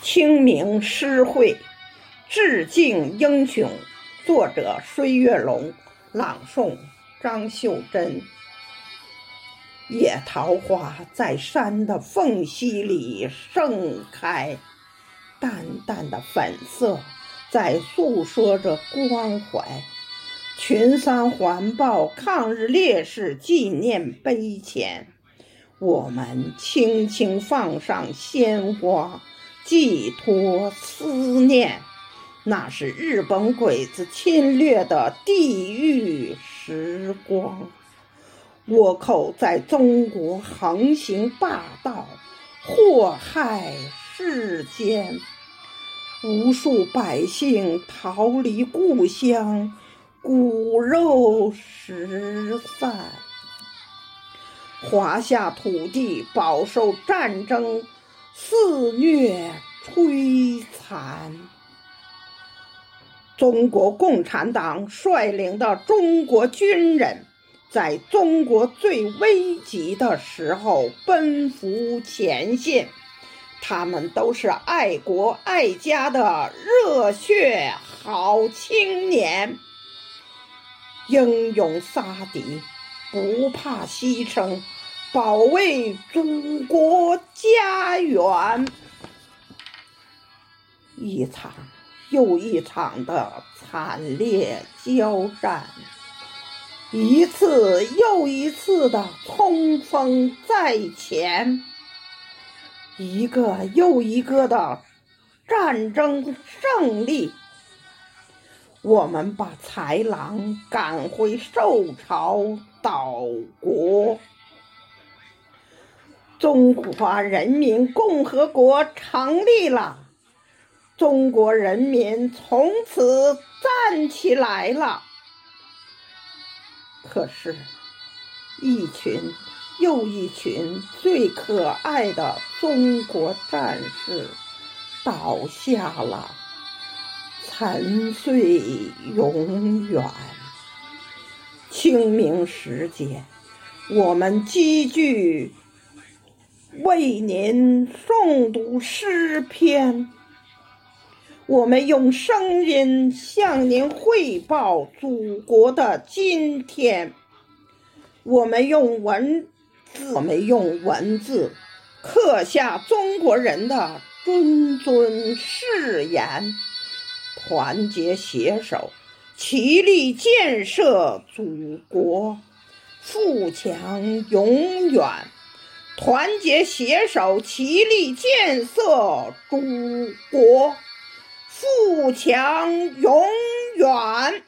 清明诗会，致敬英雄。作者：孙月龙，朗诵：张秀珍。野桃花在山的缝隙里盛开，淡淡的粉色在诉说着关怀。群山环抱抗日烈士纪念碑前，我们轻轻放上鲜花。寄托思念，那是日本鬼子侵略的地狱时光。倭寇在中国横行霸道，祸害世间，无数百姓逃离故乡，骨肉失散，华夏土地饱受战争。肆虐摧残，中国共产党率领的中国军人，在中国最危急的时候奔赴前线，他们都是爱国爱家的热血好青年，英勇杀敌，不怕牺牲。保卫祖国家园，一场又一场的惨烈交战，一次又一次的冲锋在前，一个又一个的战争胜利，我们把豺狼赶回受朝岛国。中华人民共和国成立了，中国人民从此站起来了。可是，一群又一群最可爱的中国战士倒下了，沉睡永远。清明时节，我们积聚。为您诵读诗篇，我们用声音向您汇报祖国的今天。我们用文字，我们用文字刻下中国人的谆谆誓言：团结携手，齐力建设祖国，富强永远。团结携手，齐力建设祖国，富强永远。